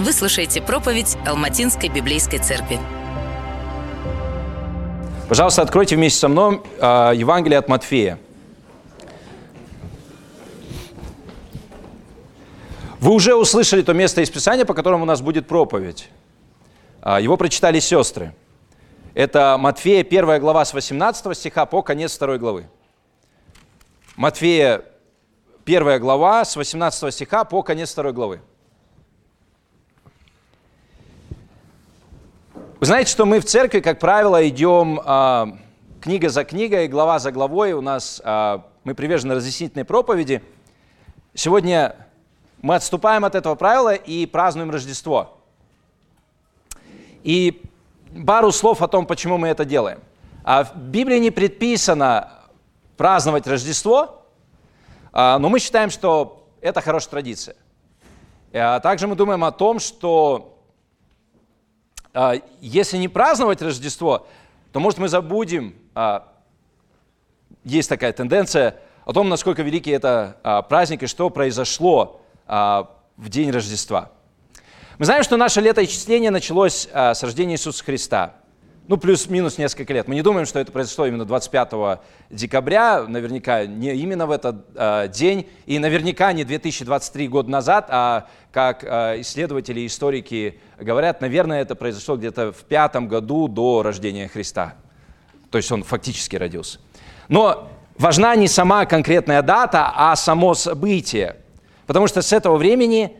Вы слушаете проповедь Алматинской библейской церкви. Пожалуйста, откройте вместе со мной э, Евангелие от Матфея. Вы уже услышали то место из Писания, по которому у нас будет проповедь. А, Его прочитали сестры. Это Матфея, 1 глава с 18 стиха по конец 2 главы. Матфея, 1 глава с 18 стиха по конец 2 главы. Вы знаете, что мы в церкви, как правило, идем а, книга за книгой, глава за главой. У нас а, мы привержены разъяснительной проповеди. Сегодня мы отступаем от этого правила и празднуем Рождество. И пару слов о том, почему мы это делаем. А в Библии не предписано праздновать Рождество, но мы считаем, что это хорошая традиция. Также мы думаем о том, что если не праздновать Рождество, то, может, мы забудем, есть такая тенденция, о том, насколько великий это праздник и что произошло в день Рождества. Мы знаем, что наше летоисчисление началось а, с рождения Иисуса Христа. Ну, плюс-минус несколько лет. Мы не думаем, что это произошло именно 25 декабря, наверняка не именно в этот а, день, и наверняка не 2023 год назад, а как а, исследователи и историки говорят, наверное, это произошло где-то в пятом году до рождения Христа. То есть он фактически родился. Но важна не сама конкретная дата, а само событие. Потому что с этого времени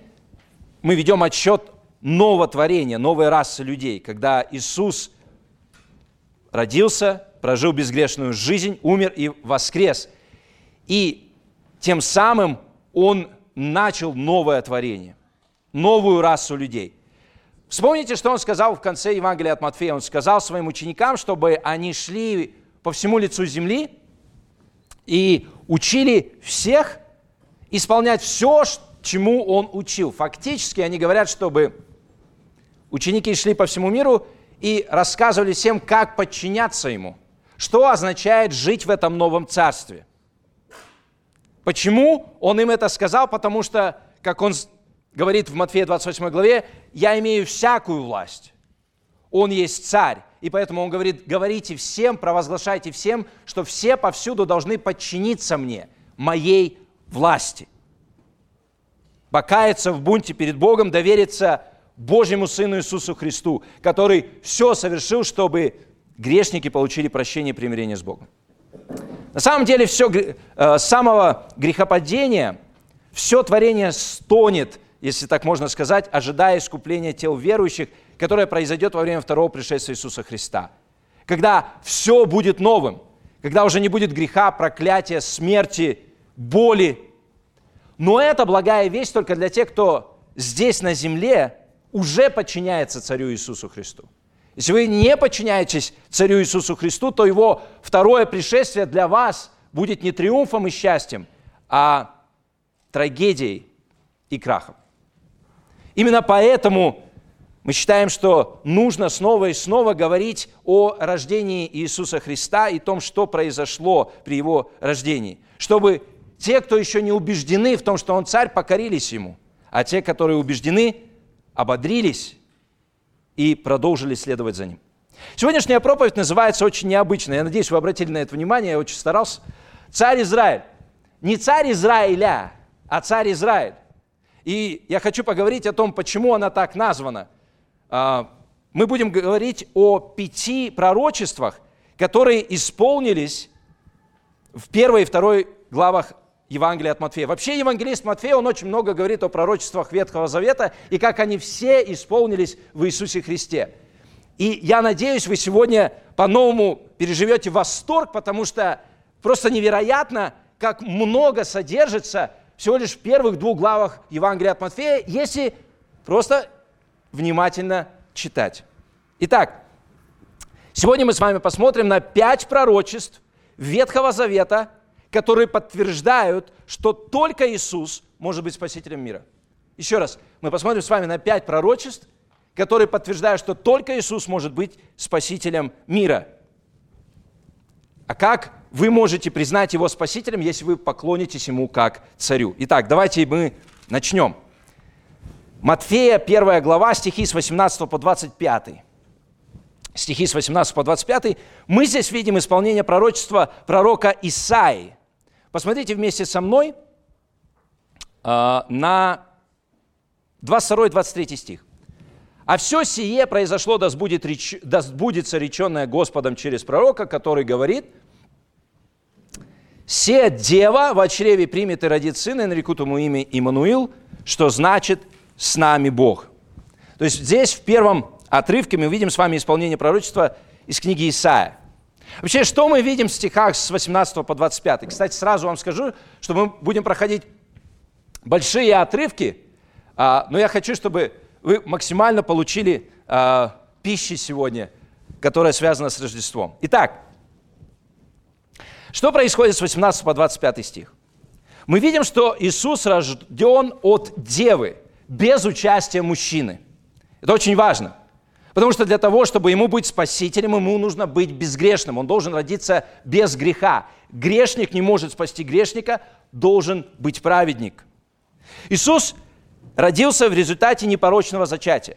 мы ведем отсчет нового творения, новой расы людей, когда Иисус родился, прожил безгрешную жизнь, умер и воскрес. И тем самым Он начал новое творение, новую расу людей. Вспомните, что Он сказал в конце Евангелия от Матфея. Он сказал своим ученикам, чтобы они шли по всему лицу земли и учили всех исполнять все, чему он учил. Фактически они говорят, чтобы ученики шли по всему миру и рассказывали всем, как подчиняться ему. Что означает жить в этом новом царстве? Почему он им это сказал? Потому что, как он говорит в Матфея 28 главе, «Я имею всякую власть». Он есть царь. И поэтому он говорит, говорите всем, провозглашайте всем, что все повсюду должны подчиниться мне, моей власти покаяться в бунте перед Богом, довериться Божьему Сыну Иисусу Христу, который все совершил, чтобы грешники получили прощение и примирение с Богом. На самом деле, все, э, с самого грехопадения все творение стонет, если так можно сказать, ожидая искупления тел верующих, которое произойдет во время второго пришествия Иисуса Христа. Когда все будет новым, когда уже не будет греха, проклятия, смерти, боли, но это благая весть только для тех, кто здесь на земле уже подчиняется Царю Иисусу Христу. Если вы не подчиняетесь Царю Иисусу Христу, то Его второе пришествие для вас будет не триумфом и счастьем, а трагедией и крахом. Именно поэтому мы считаем, что нужно снова и снова говорить о рождении Иисуса Христа и том, что произошло при Его рождении, чтобы те, кто еще не убеждены в том, что он царь, покорились ему, а те, которые убеждены, ободрились и продолжили следовать за ним. Сегодняшняя проповедь называется очень необычно. Я надеюсь, вы обратили на это внимание, я очень старался. Царь Израиль. Не царь Израиля, а царь Израиль. И я хочу поговорить о том, почему она так названа. А, мы будем говорить о пяти пророчествах, которые исполнились в первой и второй главах Евангелие от Матфея. Вообще евангелист Матфея, он очень много говорит о пророчествах Ветхого Завета и как они все исполнились в Иисусе Христе. И я надеюсь, вы сегодня по-новому переживете восторг, потому что просто невероятно, как много содержится всего лишь в первых двух главах Евангелия от Матфея, если просто внимательно читать. Итак, сегодня мы с вами посмотрим на пять пророчеств Ветхого Завета – которые подтверждают, что только Иисус может быть спасителем мира. Еще раз, мы посмотрим с вами на пять пророчеств, которые подтверждают, что только Иисус может быть спасителем мира. А как вы можете признать Его спасителем, если вы поклонитесь Ему как царю? Итак, давайте мы начнем. Матфея, 1 глава, стихи с 18 по 25. Стихи с 18 по 25. Мы здесь видим исполнение пророчества пророка Исаи. Посмотрите вместе со мной э, на 22-23 стих. «А все сие произошло, да, сбудет, да сбудется реченное Господом через пророка, который говорит, «Се дева в чреве примет и родит сына, и нарекут ему имя Иммануил, что значит «с нами Бог». То есть здесь в первом отрывке мы видим с вами исполнение пророчества из книги Исаия. Вообще, что мы видим в стихах с 18 по 25? Кстати, сразу вам скажу, что мы будем проходить большие отрывки, а, но я хочу, чтобы вы максимально получили а, пищи сегодня, которая связана с Рождеством. Итак, что происходит с 18 по 25 стих? Мы видим, что Иисус рожден от девы, без участия мужчины. Это очень важно. Потому что для того, чтобы ему быть спасителем, ему нужно быть безгрешным. Он должен родиться без греха. Грешник не может спасти грешника, должен быть праведник. Иисус родился в результате непорочного зачатия.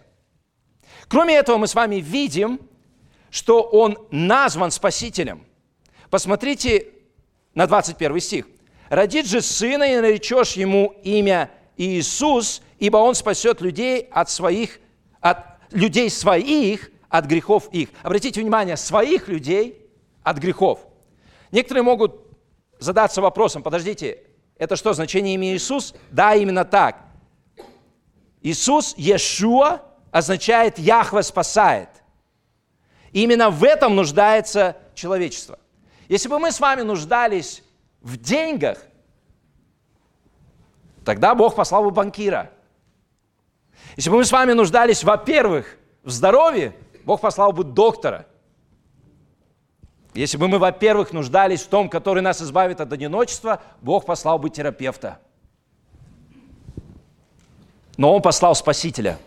Кроме этого, мы с вами видим, что он назван спасителем. Посмотрите на 21 стих. «Родит же сына, и наречешь ему имя Иисус, ибо он спасет людей от своих, от людей своих, от грехов их». Обратите внимание, своих людей от грехов. Некоторые могут задаться вопросом, подождите, это что, значение имени Иисус? Да, именно так. Иисус, Иешуа, означает Яхве спасает. именно в этом нуждается человечество. Если бы мы с вами нуждались в деньгах, тогда Бог послал бы банкира. Если бы мы с вами нуждались, во-первых, в здоровье, Бог послал бы доктора. Если бы мы, во-первых, нуждались в том, который нас избавит от одиночества, Бог послал бы терапевта. Но Он послал Спасителя.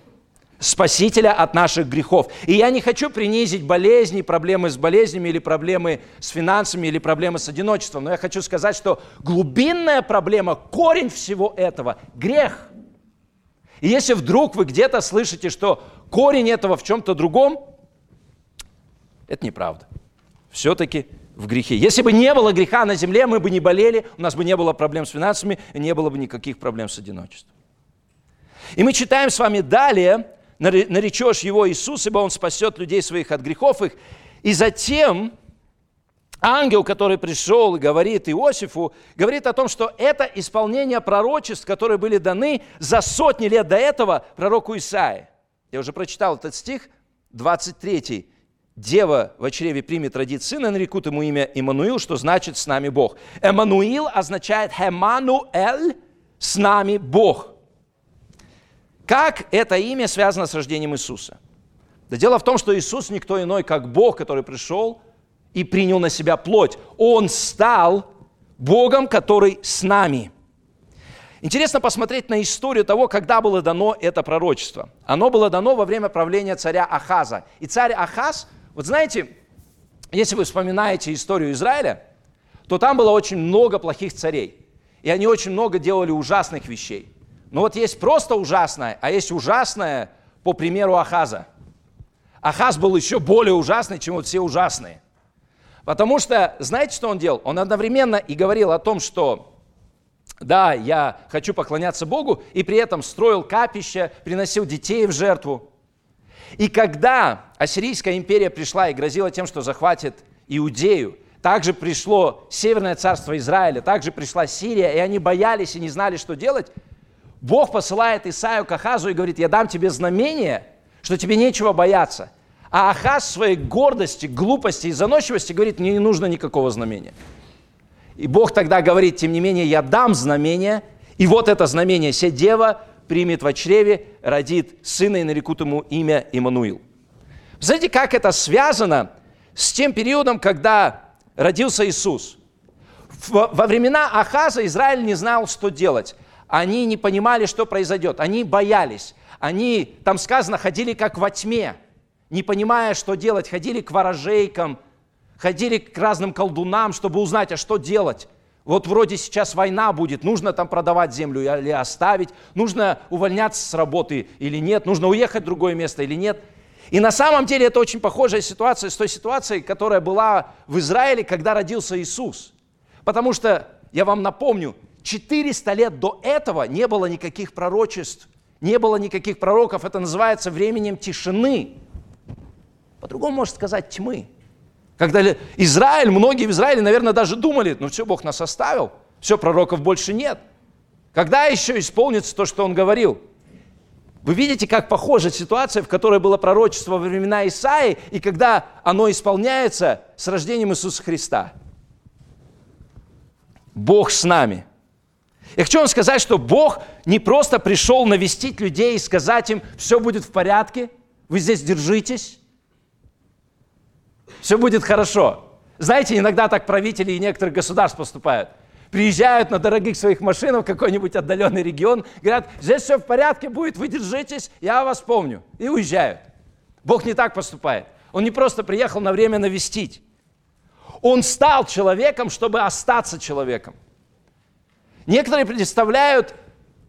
Спасителя от наших грехов. И я не хочу принизить болезни, проблемы с болезнями или проблемы с финансами или проблемы с одиночеством. Но я хочу сказать, что глубинная проблема, корень всего этого – грех. И если вдруг вы где-то слышите, что корень этого в чем-то другом, это неправда. Все-таки в грехе. Если бы не было греха на земле, мы бы не болели, у нас бы не было проблем с финансами, не было бы никаких проблем с одиночеством. И мы читаем с вами далее, наречешь его Иисус, ибо он спасет людей своих от грехов их. И затем ангел, который пришел и говорит Иосифу, говорит о том, что это исполнение пророчеств, которые были даны за сотни лет до этого пророку Исаии. Я уже прочитал этот стих, 23 дева в чреве примет, родит сына, нарекут ему имя Иммануил, что значит «с нами Бог». Эммануил означает «Хемануэль», «с нами Бог». Как это имя связано с рождением Иисуса? Да дело в том, что Иисус никто иной, как Бог, который пришел и принял на себя плоть. Он стал Богом, который с нами. Интересно посмотреть на историю того, когда было дано это пророчество. Оно было дано во время правления царя Ахаза. И царь Ахаз, вот знаете, если вы вспоминаете историю Израиля, то там было очень много плохих царей. И они очень много делали ужасных вещей. Но вот есть просто ужасное, а есть ужасное по примеру Ахаза. Ахаз был еще более ужасный, чем вот все ужасные. Потому что, знаете, что он делал? Он одновременно и говорил о том, что да, я хочу поклоняться Богу, и при этом строил капище, приносил детей в жертву. И когда Ассирийская империя пришла и грозила тем, что захватит Иудею, также пришло Северное царство Израиля, также пришла Сирия, и они боялись и не знали, что делать, Бог посылает Исаию к Ахазу и говорит, я дам тебе знамение, что тебе нечего бояться. А Ахаз своей гордости, глупости и заносчивости говорит, мне не нужно никакого знамения. И Бог тогда говорит, тем не менее, я дам знамение, и вот это знамение, се дева примет в чреве, родит сына и нарекут ему имя Иммануил. Знаете, как это связано с тем периодом, когда родился Иисус? Во времена Ахаза Израиль не знал, что делать. Они не понимали, что произойдет. Они боялись. Они, там сказано, ходили как во тьме, не понимая, что делать. Ходили к ворожейкам, ходили к разным колдунам, чтобы узнать, а что делать. Вот вроде сейчас война будет, нужно там продавать землю или оставить, нужно увольняться с работы или нет, нужно уехать в другое место или нет. И на самом деле это очень похожая ситуация с той ситуацией, которая была в Израиле, когда родился Иисус. Потому что, я вам напомню, 400 лет до этого не было никаких пророчеств, не было никаких пророков. Это называется временем тишины. По-другому можно сказать тьмы. Когда Израиль, многие в Израиле, наверное, даже думали, ну все, Бог нас оставил, все, пророков больше нет. Когда еще исполнится то, что он говорил? Вы видите, как похожа ситуация, в которой было пророчество во времена Исаи, и когда оно исполняется с рождением Иисуса Христа. Бог с нами. Я хочу вам сказать, что Бог не просто пришел навестить людей и сказать им, все будет в порядке, вы здесь держитесь, все будет хорошо. Знаете, иногда так правители и некоторых государств поступают. Приезжают на дорогих своих машинах в какой-нибудь отдаленный регион, говорят, здесь все в порядке будет, вы держитесь, я вас помню. И уезжают. Бог не так поступает. Он не просто приехал на время навестить. Он стал человеком, чтобы остаться человеком. Некоторые представляют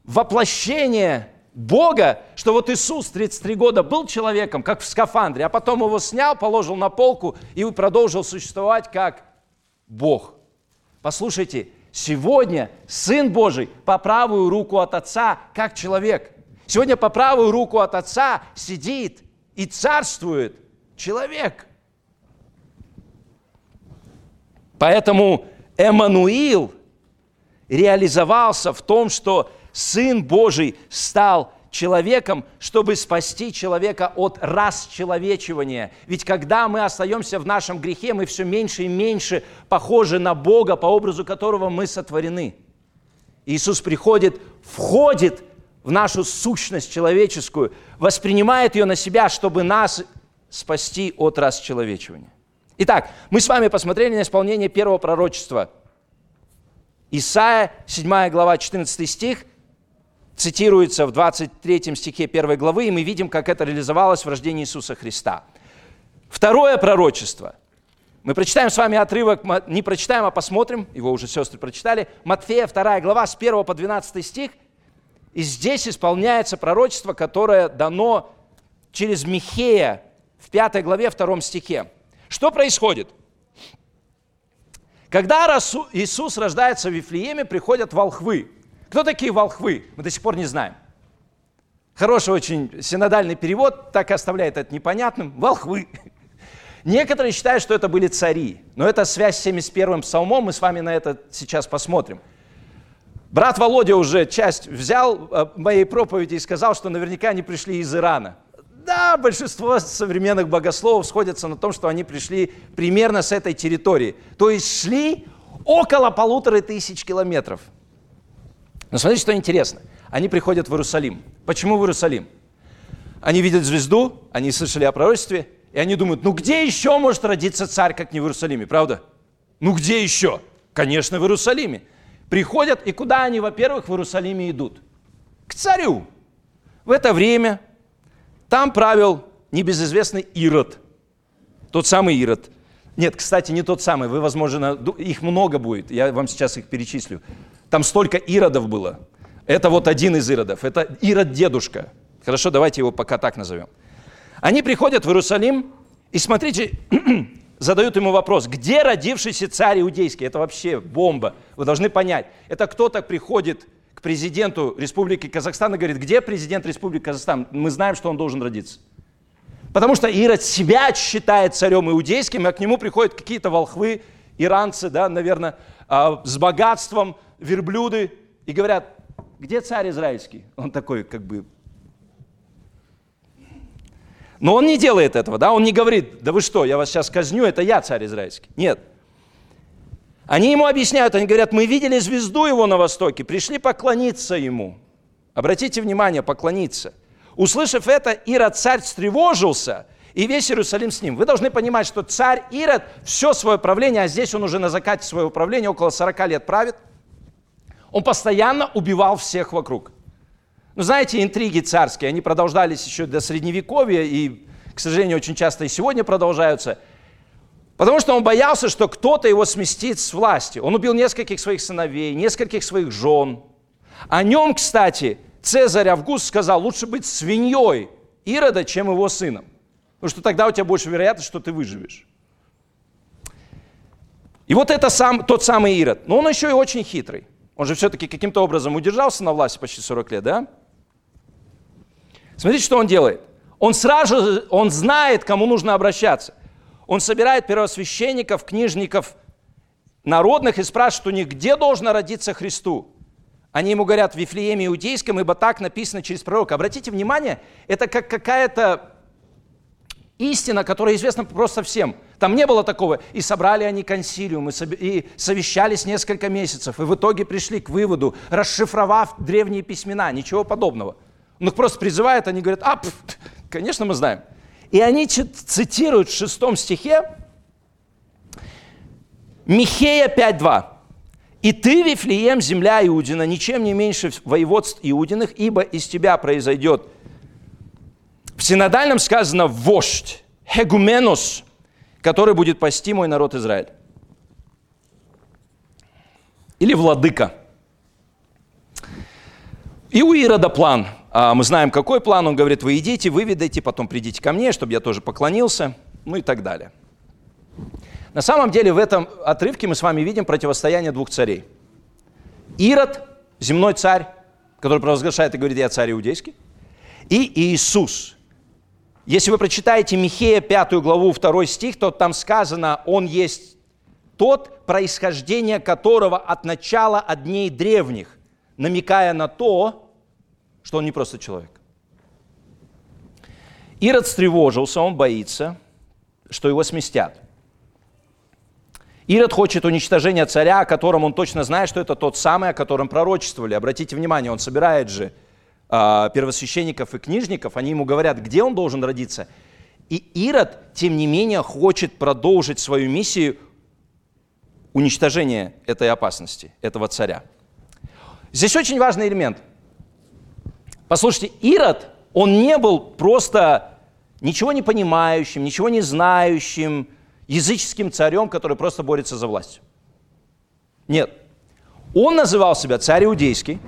воплощение Бога, что вот Иисус 33 года был человеком, как в скафандре, а потом его снял, положил на полку и продолжил существовать как Бог. Послушайте, сегодня Сын Божий по правую руку от Отца, как человек. Сегодня по правую руку от Отца сидит и царствует человек. Поэтому Эммануил реализовался в том, что Сын Божий стал человеком, чтобы спасти человека от расчеловечивания. Ведь когда мы остаемся в нашем грехе, мы все меньше и меньше похожи на Бога, по образу которого мы сотворены. Иисус приходит, входит в нашу сущность человеческую, воспринимает ее на себя, чтобы нас спасти от расчеловечивания. Итак, мы с вами посмотрели на исполнение первого пророчества. Исайя, 7 глава, 14 стих – цитируется в 23 стихе 1 главы, и мы видим, как это реализовалось в рождении Иисуса Христа. Второе пророчество. Мы прочитаем с вами отрывок, не прочитаем, а посмотрим, его уже сестры прочитали. Матфея, 2 глава, с 1 по 12 стих. И здесь исполняется пророчество, которое дано через Михея в 5 главе, 2 стихе. Что происходит? Когда Иисус рождается в Вифлееме, приходят волхвы. Кто такие волхвы? Мы до сих пор не знаем. Хороший очень синодальный перевод так и оставляет это непонятным. Волхвы. Некоторые считают, что это были цари. Но это связь с 71-м псалмом, мы с вами на это сейчас посмотрим. Брат Володя уже часть взял э, моей проповеди и сказал, что наверняка они пришли из Ирана. Да, большинство современных богословов сходятся на том, что они пришли примерно с этой территории. То есть шли около полутора тысяч километров – но смотрите, что интересно. Они приходят в Иерусалим. Почему в Иерусалим? Они видят звезду, они слышали о пророчестве, и они думают, ну где еще может родиться царь, как не в Иерусалиме, правда? Ну где еще? Конечно, в Иерусалиме. Приходят, и куда они, во-первых, в Иерусалиме идут? К царю. В это время там правил небезызвестный Ирод. Тот самый Ирод. Нет, кстати, не тот самый. Вы, возможно, их много будет. Я вам сейчас их перечислю. Там столько иродов было. Это вот один из иродов. Это ирод-дедушка. Хорошо, давайте его пока так назовем. Они приходят в Иерусалим, и смотрите, задают ему вопрос, где родившийся царь иудейский? Это вообще бомба. Вы должны понять. Это кто-то приходит к президенту Республики Казахстан и говорит, где президент Республики Казахстан? Мы знаем, что он должен родиться. Потому что Ирод себя считает царем иудейским, а к нему приходят какие-то волхвы, иранцы, да, наверное, с богатством, верблюды, и говорят, где царь израильский? Он такой, как бы... Но он не делает этого, да, он не говорит, да вы что, я вас сейчас казню, это я царь израильский. Нет. Они ему объясняют, они говорят, мы видели звезду его на востоке, пришли поклониться ему. Обратите внимание, поклониться. Услышав это, Ирод царь встревожился, и весь Иерусалим с ним. Вы должны понимать, что царь Ирод все свое правление, а здесь он уже на закате своего правления, около 40 лет правит, он постоянно убивал всех вокруг. Ну, знаете, интриги царские, они продолжались еще до Средневековья, и, к сожалению, очень часто и сегодня продолжаются. Потому что он боялся, что кто-то его сместит с власти. Он убил нескольких своих сыновей, нескольких своих жен. О нем, кстати, Цезарь Август сказал, лучше быть свиньей Ирода, чем его сыном. Потому что тогда у тебя больше вероятность, что ты выживешь. И вот это сам, тот самый Ирод. Но он еще и очень хитрый. Он же все-таки каким-то образом удержался на власти почти 40 лет, да? Смотрите, что он делает. Он сразу, он знает, кому нужно обращаться. Он собирает первосвященников, книжников народных и спрашивает у них, где должно родиться Христу. Они ему говорят в Вифлееме Иудейском, ибо так написано через пророка. Обратите внимание, это как какая-то истина, которая известна просто всем. Там не было такого. И собрали они консилиум, и совещались несколько месяцев, и в итоге пришли к выводу, расшифровав древние письмена. Ничего подобного. Он их просто призывает, они говорят, а, пф, конечно, мы знаем. И они цитируют в шестом стихе Михея 5.2. «И ты, Вифлеем, земля Иудина, ничем не меньше воеводств Иудиных, ибо из тебя произойдет». В синодальном сказано «вождь», «хегуменос», который будет пасти мой народ Израиль. Или владыка. И у Ирода план. А, мы знаем, какой план. Он говорит, вы идите, выведайте, потом придите ко мне, чтобы я тоже поклонился, ну и так далее. На самом деле в этом отрывке мы с вами видим противостояние двух царей. Ирод, земной царь, который провозглашает и говорит, я царь иудейский, и Иисус. Если вы прочитаете Михея 5 главу 2 стих, то там сказано, он есть тот, происхождение которого от начала от дней древних, намекая на то, что он не просто человек. Ирод встревожился, он боится, что его сместят. Ирод хочет уничтожения царя, о котором он точно знает, что это тот самый, о котором пророчествовали. Обратите внимание, он собирает же первосвященников и книжников, они ему говорят, где он должен родиться. И Ирод, тем не менее, хочет продолжить свою миссию уничтожения этой опасности, этого царя. Здесь очень важный элемент. Послушайте, Ирод, он не был просто ничего не понимающим, ничего не знающим, языческим царем, который просто борется за власть. Нет. Он называл себя царь иудейский.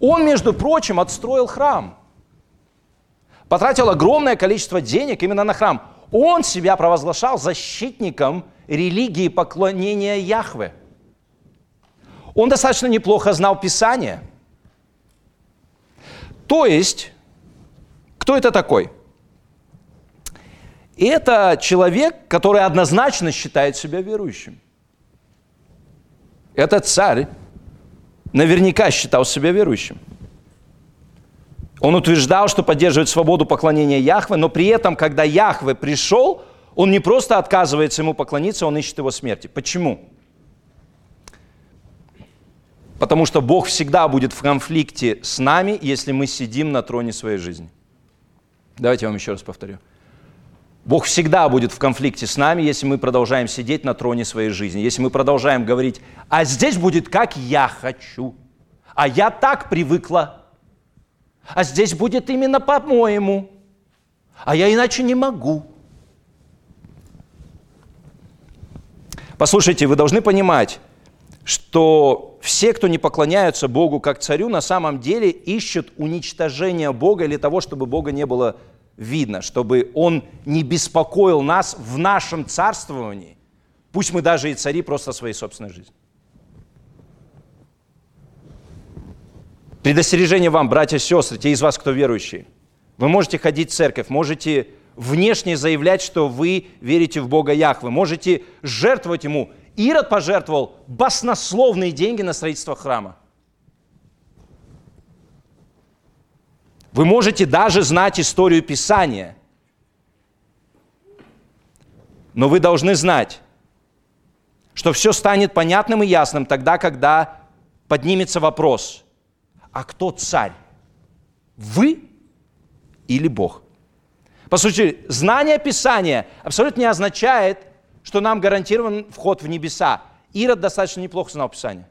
Он, между прочим, отстроил храм. Потратил огромное количество денег именно на храм. Он себя провозглашал защитником религии поклонения Яхве. Он достаточно неплохо знал Писание – то есть, кто это такой? Это человек, который однозначно считает себя верующим. Этот царь наверняка считал себя верующим. Он утверждал, что поддерживает свободу поклонения Яхве, но при этом, когда Яхве пришел, он не просто отказывается ему поклониться, он ищет его смерти. Почему? Потому что Бог всегда будет в конфликте с нами, если мы сидим на троне своей жизни. Давайте я вам еще раз повторю. Бог всегда будет в конфликте с нами, если мы продолжаем сидеть на троне своей жизни, если мы продолжаем говорить, а здесь будет как я хочу, а я так привыкла, а здесь будет именно по-моему, а я иначе не могу. Послушайте, вы должны понимать, что все, кто не поклоняются Богу как царю, на самом деле ищут уничтожения Бога или того, чтобы Бога не было видно, чтобы Он не беспокоил нас в нашем царствовании, пусть мы даже и цари просто своей собственной жизни. Предостережение вам, братья и сестры, те из вас, кто верующие. Вы можете ходить в церковь, можете внешне заявлять, что вы верите в Бога Яхвы, можете жертвовать Ему Ирод пожертвовал баснословные деньги на строительство храма. Вы можете даже знать историю Писания. Но вы должны знать, что все станет понятным и ясным тогда, когда поднимется вопрос, а кто царь? Вы или Бог? По сути, знание Писания абсолютно не означает, что нам гарантирован вход в небеса. Ирод достаточно неплохо знал Писание.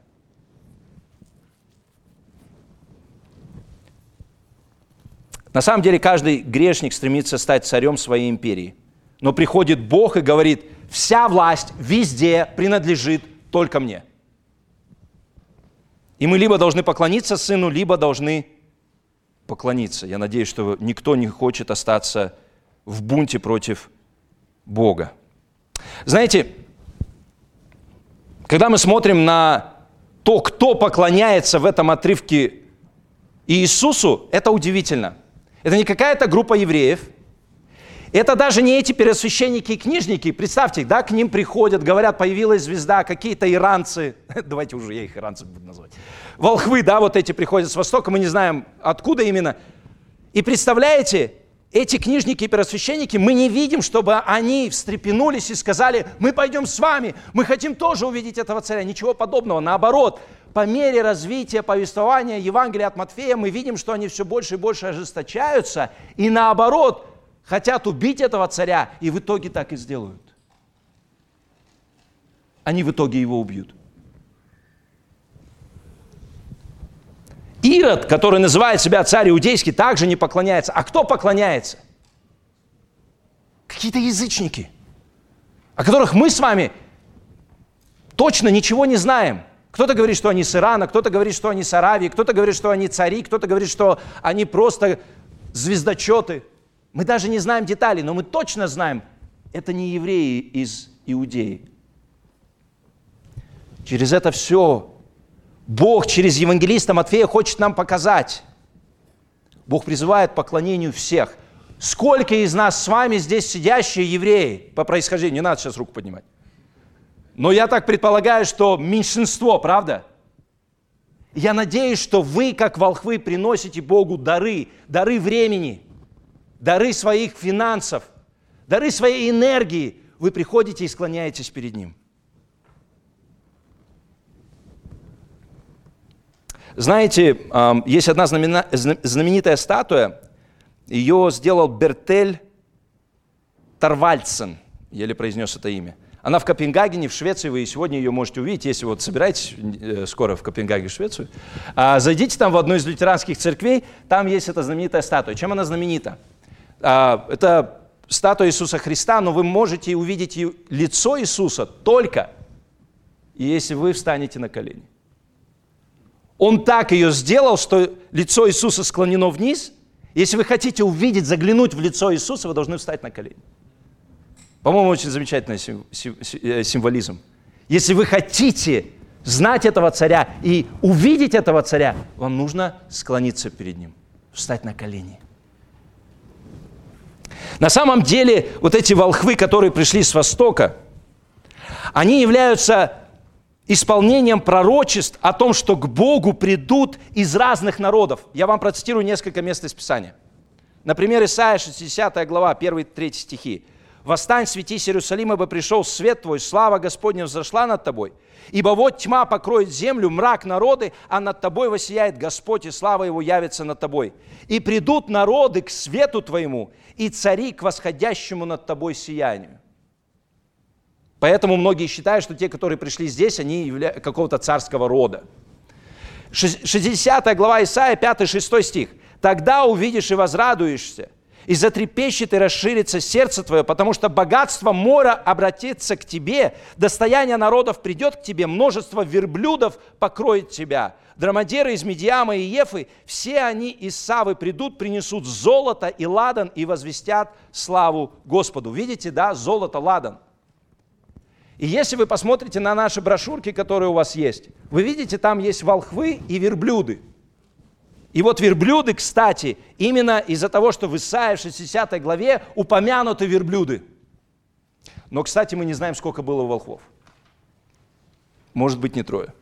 На самом деле каждый грешник стремится стать царем своей империи. Но приходит Бог и говорит, вся власть везде принадлежит только мне. И мы либо должны поклониться Сыну, либо должны поклониться. Я надеюсь, что никто не хочет остаться в бунте против Бога. Знаете, когда мы смотрим на то, кто поклоняется в этом отрывке Иисусу, это удивительно. Это не какая-то группа евреев – это даже не эти первосвященники и книжники. Представьте, да, к ним приходят, говорят, появилась звезда, какие-то иранцы. Давайте уже я их иранцев буду называть. Волхвы, да, вот эти приходят с востока, мы не знаем, откуда именно. И представляете, эти книжники и первосвященники, мы не видим, чтобы они встрепенулись и сказали, мы пойдем с вами, мы хотим тоже увидеть этого царя. Ничего подобного. Наоборот, по мере развития повествования Евангелия от Матфея мы видим, что они все больше и больше ожесточаются. И наоборот, хотят убить этого царя, и в итоге так и сделают. Они в итоге его убьют. Ирод, который называет себя царь иудейский, также не поклоняется. А кто поклоняется? Какие-то язычники, о которых мы с вами точно ничего не знаем. Кто-то говорит, что они с Ирана, кто-то говорит, что они с Аравии, кто-то говорит, что они цари, кто-то говорит, что они просто звездочеты – мы даже не знаем деталей, но мы точно знаем, это не евреи из Иудеи. Через это все Бог через евангелиста Матфея хочет нам показать. Бог призывает к поклонению всех. Сколько из нас с вами здесь сидящие евреи по происхождению? Не надо сейчас руку поднимать. Но я так предполагаю, что меньшинство, правда? Я надеюсь, что вы, как волхвы, приносите Богу дары, дары времени – дары своих финансов, дары своей энергии, вы приходите и склоняетесь перед Ним. Знаете, есть одна знаменитая статуя, ее сделал Бертель Тарвальдсен, еле произнес это имя. Она в Копенгагене, в Швеции, вы сегодня ее можете увидеть, если вот собираетесь э, скоро в Копенгаге, в Швецию. А, зайдите там в одну из лютеранских церквей, там есть эта знаменитая статуя. Чем она знаменита? А, это статуя Иисуса Христа, но вы можете увидеть лицо Иисуса только, если вы встанете на колени. Он так ее сделал, что лицо Иисуса склонено вниз. Если вы хотите увидеть, заглянуть в лицо Иисуса, вы должны встать на колени. По-моему, очень замечательный э, символизм. Если вы хотите знать этого царя и увидеть этого царя, вам нужно склониться перед ним, встать на колени. На самом деле, вот эти волхвы, которые пришли с Востока, они являются исполнением пророчеств о том, что к Богу придут из разных народов. Я вам процитирую несколько мест из Писания. Например, Исайя 60 глава, 1-3 стихи. «Восстань, светись, Иерусалим, ибо пришел свет твой, слава Господня взошла над тобой. Ибо вот тьма покроет землю, мрак народы, а над тобой воссияет Господь, и слава Его явится над тобой. И придут народы к свету твоему, и цари к восходящему над тобой сиянию». Поэтому многие считают, что те, которые пришли здесь, они являются какого-то царского рода. 60 глава Исаия, 5-6 стих. «Тогда увидишь и возрадуешься, и затрепещет и расширится сердце твое, потому что богатство мора обратится к тебе, достояние народов придет к тебе, множество верблюдов покроет тебя. Драмадеры из Медиама и Ефы, все они из Савы придут, принесут золото и ладан и возвестят славу Господу. Видите, да, золото, ладан. И если вы посмотрите на наши брошюрки, которые у вас есть, вы видите, там есть волхвы и верблюды. И вот верблюды, кстати, именно из-за того, что в Исаии 60 главе упомянуты верблюды. Но, кстати, мы не знаем, сколько было волхвов. Может быть, не трое.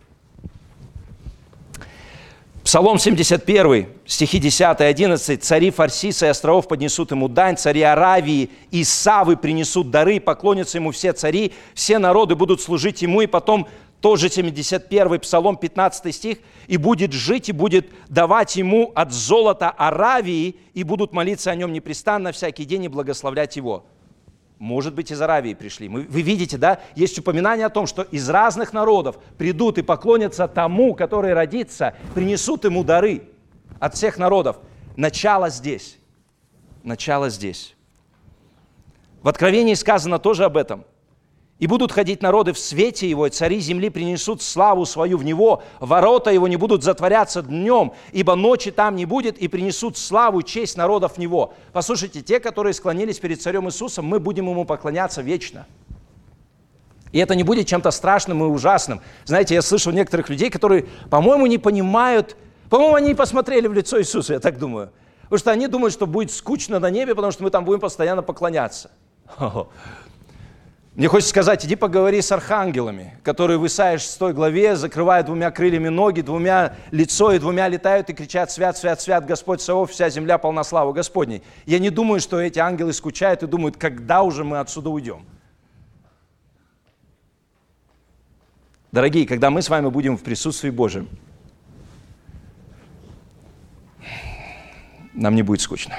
Псалом 71, стихи 10 и 11. «Цари Фарсиса и островов поднесут ему дань, цари Аравии и Савы принесут дары, поклонятся ему все цари, все народы будут служить ему, и потом тоже 71 Псалом, 15 стих, «И будет жить, и будет давать ему от золота Аравии, и будут молиться о нем непрестанно всякий день и благословлять его». Может быть, из Аравии пришли. вы видите, да, есть упоминание о том, что из разных народов придут и поклонятся тому, который родится, принесут ему дары от всех народов. Начало здесь. Начало здесь. В Откровении сказано тоже об этом. «И будут ходить народы в свете Его, и цари земли принесут славу свою в Него, ворота Его не будут затворяться днем, ибо ночи там не будет, и принесут славу честь народов в Него». Послушайте, те, которые склонились перед царем Иисусом, мы будем Ему поклоняться вечно. И это не будет чем-то страшным и ужасным. Знаете, я слышал некоторых людей, которые, по-моему, не понимают, по-моему, они не посмотрели в лицо Иисуса, я так думаю. Потому что они думают, что будет скучно на небе, потому что мы там будем постоянно поклоняться. Мне хочется сказать, иди поговори с архангелами, которые в Исаии 6 главе закрывают двумя крыльями ноги, двумя лицо и двумя летают и кричат «Свят, свят, свят, Господь Савов, вся земля полна славы Господней». Я не думаю, что эти ангелы скучают и думают, когда уже мы отсюда уйдем. Дорогие, когда мы с вами будем в присутствии Божьем, нам не будет скучно.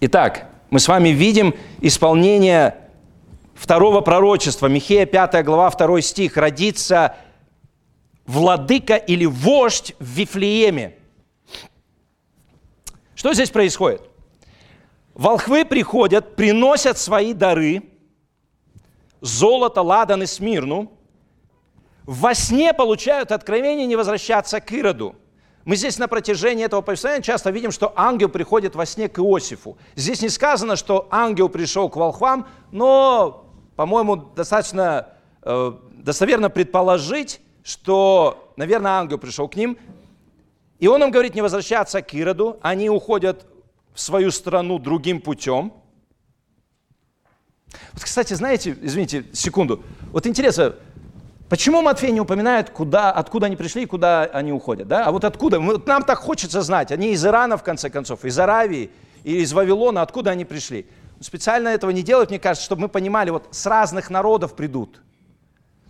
Итак, мы с вами видим исполнение второго пророчества, Михея 5 глава 2 стих, родится владыка или вождь в Вифлееме. Что здесь происходит? Волхвы приходят, приносят свои дары, золото, ладан и смирну, во сне получают откровение не возвращаться к Ироду – мы здесь на протяжении этого повествования часто видим, что ангел приходит во сне к Иосифу. Здесь не сказано, что ангел пришел к волхвам, но, по-моему, достаточно э, достоверно предположить, что, наверное, ангел пришел к ним, и он им говорит не возвращаться к Ироду, они уходят в свою страну другим путем. Вот, кстати, знаете, извините, секунду, вот интересно, Почему Матфей не упоминает, куда, откуда они пришли и куда они уходят? Да? А вот откуда? Вот нам так хочется знать. Они из Ирана, в конце концов, из Аравии и из Вавилона. Откуда они пришли? Специально этого не делают, мне кажется, чтобы мы понимали, вот с разных народов придут.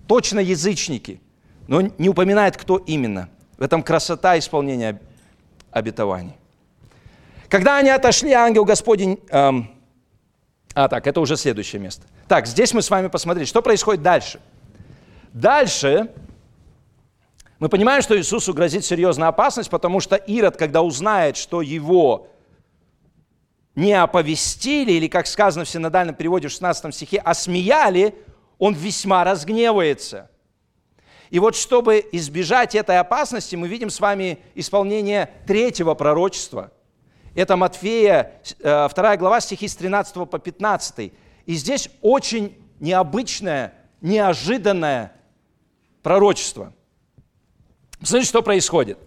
Точно язычники. Но не упоминает, кто именно. В этом красота исполнения обетований. Когда они отошли, ангел Господень... Эм, а, так, это уже следующее место. Так, здесь мы с вами посмотрели, что происходит дальше – Дальше мы понимаем, что Иисусу грозит серьезная опасность, потому что Ирод, когда узнает, что его не оповестили, или, как сказано в синодальном переводе в 16 стихе, осмеяли, он весьма разгневается. И вот чтобы избежать этой опасности, мы видим с вами исполнение третьего пророчества. Это Матфея, 2 э, глава, стихи с 13 по 15. И здесь очень необычное, неожиданное пророчество. Смотрите, что происходит.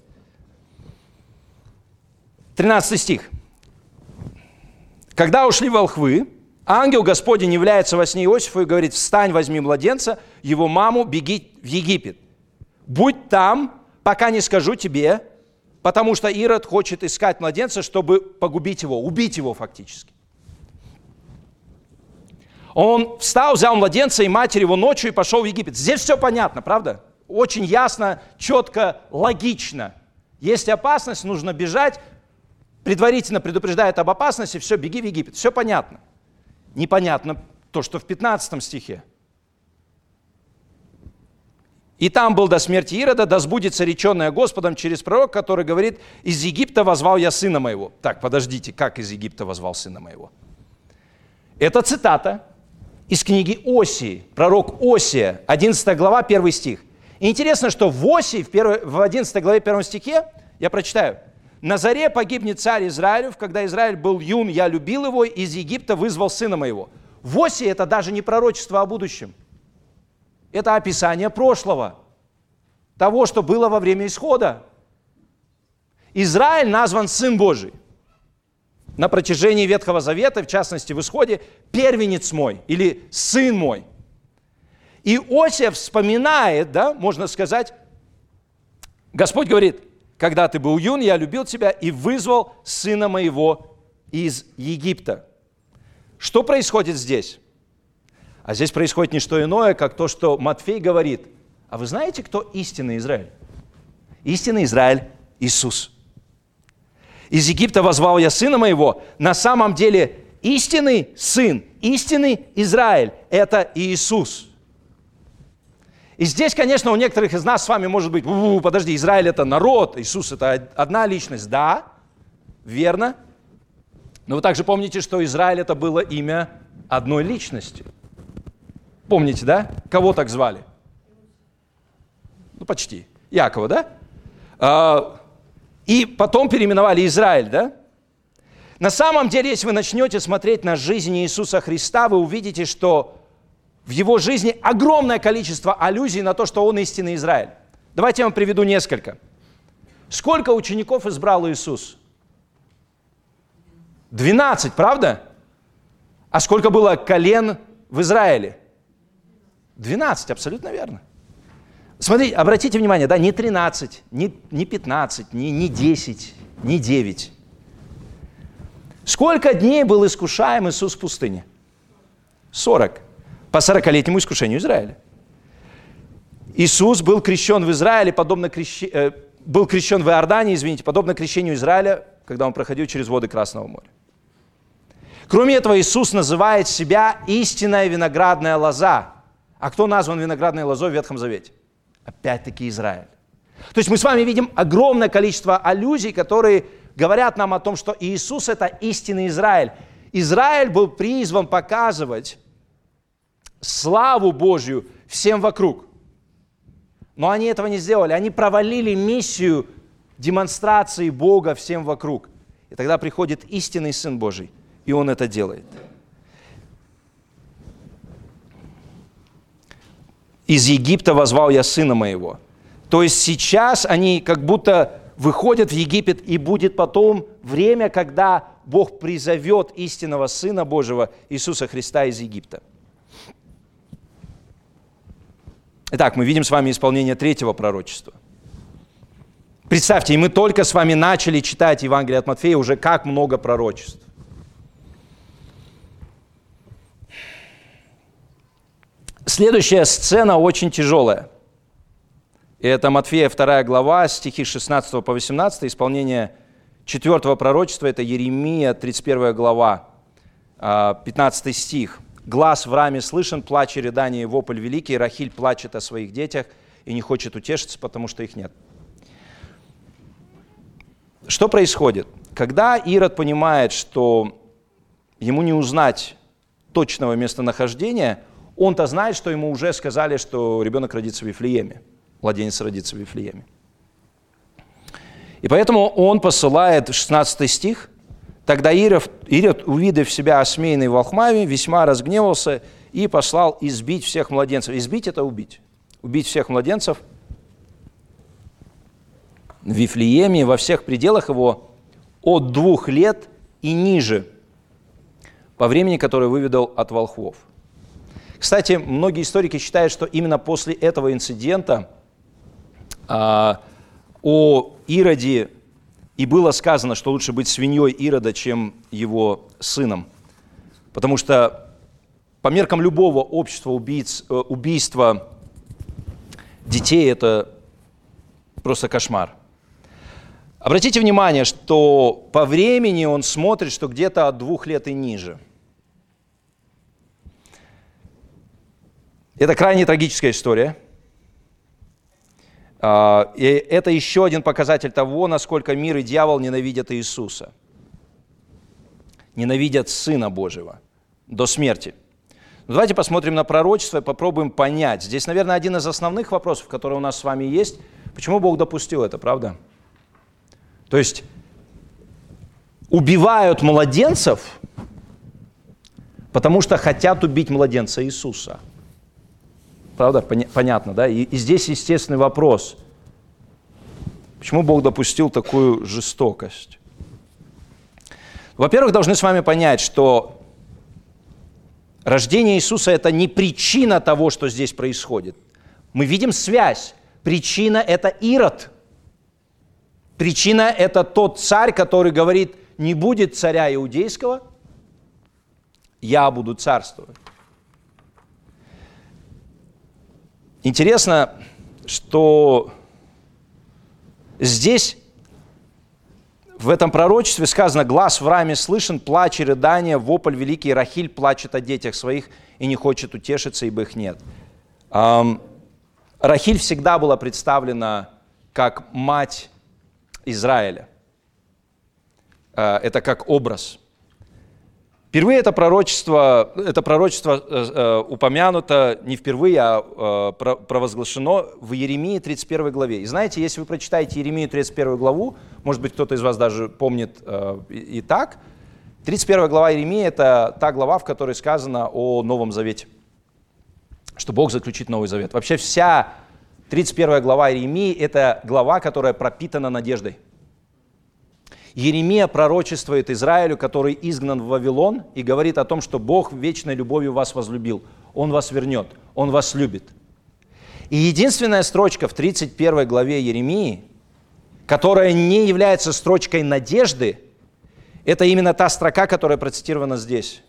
13 стих. Когда ушли волхвы, ангел Господень является во сне Иосифу и говорит, встань, возьми младенца, его маму, беги в Египет. Будь там, пока не скажу тебе, потому что Ирод хочет искать младенца, чтобы погубить его, убить его фактически. Он встал, взял младенца и матерь его ночью и пошел в Египет. Здесь все понятно, правда? Очень ясно, четко, логично. Есть опасность, нужно бежать, предварительно предупреждает об опасности, все, беги в Египет. Все понятно. Непонятно то, что в 15 стихе. И там был до смерти Ирода, да сбудется реченное Господом через пророк, который говорит, из Египта возвал я сына моего. Так, подождите, как из Египта возвал сына моего? Это цитата из книги Осии, пророк Осия, 11 глава, 1 стих. И интересно, что в Осии, в, 1, в 11 главе 1 стихе, я прочитаю, «На заре погибнет царь Израилев, когда Израиль был юн, я любил его, из Египта вызвал сына моего». В Осии это даже не пророчество о будущем. Это описание прошлого, того, что было во время исхода. Израиль назван Сын Божий – на протяжении Ветхого Завета, в частности в Исходе, первенец мой или сын мой. И Иосиф вспоминает, да, можно сказать, Господь говорит, когда ты был юн, я любил тебя и вызвал сына моего из Египта. Что происходит здесь? А здесь происходит не что иное, как то, что Матфей говорит. А вы знаете, кто истинный Израиль? Истинный Израиль – Иисус – из Египта возвал я сына моего. На самом деле истинный сын, истинный Израиль – это Иисус. И здесь, конечно, у некоторых из нас с вами может быть, подожди, Израиль – это народ, Иисус – это одна личность. Да, верно. Но вы также помните, что Израиль – это было имя одной личности. Помните, да? Кого так звали? Ну, почти. Якова, да? А, и потом переименовали Израиль, да? На самом деле, если вы начнете смотреть на жизнь Иисуса Христа, вы увидите, что в его жизни огромное количество аллюзий на то, что он истинный Израиль. Давайте я вам приведу несколько. Сколько учеников избрал Иисус? 12, правда? А сколько было колен в Израиле? 12, абсолютно верно. Смотрите, обратите внимание, да, не 13, не, не 15, не, не 10, не 9. Сколько дней был искушаем Иисус в пустыне? 40. По 40-летнему искушению Израиля. Иисус был крещен в Израиле, подобно крещ... э, был крещен в Иордании, извините, подобно крещению Израиля, когда он проходил через воды Красного моря. Кроме этого, Иисус называет себя истинная виноградная лоза. А кто назван виноградной лозой в Ветхом Завете? Опять-таки Израиль. То есть мы с вами видим огромное количество аллюзий, которые говорят нам о том, что Иисус – это истинный Израиль. Израиль был призван показывать славу Божью всем вокруг. Но они этого не сделали. Они провалили миссию демонстрации Бога всем вокруг. И тогда приходит истинный Сын Божий, и Он это делает. «Из Египта возвал я Сына Моего». То есть сейчас они как будто выходят в Египет, и будет потом время, когда Бог призовет истинного Сына Божьего Иисуса Христа из Египта. Итак, мы видим с вами исполнение третьего пророчества. Представьте, и мы только с вами начали читать Евангелие от Матфея, уже как много пророчеств. Следующая сцена очень тяжелая – и это Матфея 2 глава, стихи 16 по 18, исполнение четвертого пророчества, это Еремия 31 глава, 15 а, стих. «Глаз в раме слышен, плач и рыдание, и вопль великий, Рахиль плачет о своих детях и не хочет утешиться, потому что их нет». Что происходит? Когда Ирод понимает, что ему не узнать точного местонахождения, он-то знает, что ему уже сказали, что ребенок родится в Вифлееме – младенец родится в Вифлееме. И поэтому он посылает, 16 стих, «Тогда Ирод, Ирод, увидев себя осмеянный волхмами, весьма разгневался и послал избить всех младенцев». Избить – это убить. Убить всех младенцев в Вифлееме, во всех пределах его, от двух лет и ниже, по времени, которое выведал от волхвов. Кстати, многие историки считают, что именно после этого инцидента – а, о Ироде, и было сказано, что лучше быть свиньей Ирода, чем его сыном. Потому что по меркам любого общества убийц, э, убийство детей – это просто кошмар. Обратите внимание, что по времени он смотрит, что где-то от двух лет и ниже. Это крайне трагическая история – и это еще один показатель того, насколько мир и дьявол ненавидят Иисуса. Ненавидят Сына Божьего до смерти. Но давайте посмотрим на пророчество и попробуем понять. Здесь, наверное, один из основных вопросов, который у нас с вами есть. Почему Бог допустил это, правда? То есть убивают младенцев, потому что хотят убить младенца Иисуса – Правда? Понятно, да? И, и здесь естественный вопрос. Почему Бог допустил такую жестокость? Во-первых, должны с вами понять, что рождение Иисуса – это не причина того, что здесь происходит. Мы видим связь. Причина – это Ирод. Причина – это тот царь, который говорит, не будет царя иудейского, я буду царствовать. Интересно, что здесь в этом пророчестве сказано, глаз в раме слышен, плач и рыдание, вопль великий, Рахиль плачет о детях своих и не хочет утешиться, ибо их нет. Рахиль всегда была представлена как мать Израиля. А, это как образ. Впервые это пророчество, это пророчество э, э, упомянуто не впервые, а э, провозглашено в Еремии 31 главе. И знаете, если вы прочитаете Еремию 31 главу, может быть, кто-то из вас даже помнит э, и, и так, 31 глава Еремии – это та глава, в которой сказано о Новом Завете, что Бог заключит Новый Завет. Вообще вся 31 глава Иеремии – это глава, которая пропитана надеждой. Еремия пророчествует Израилю, который изгнан в Вавилон, и говорит о том, что Бог вечной любовью вас возлюбил. Он вас вернет, Он вас любит. И единственная строчка в 31 главе Еремии, которая не является строчкой надежды, это именно та строка, которая процитирована здесь.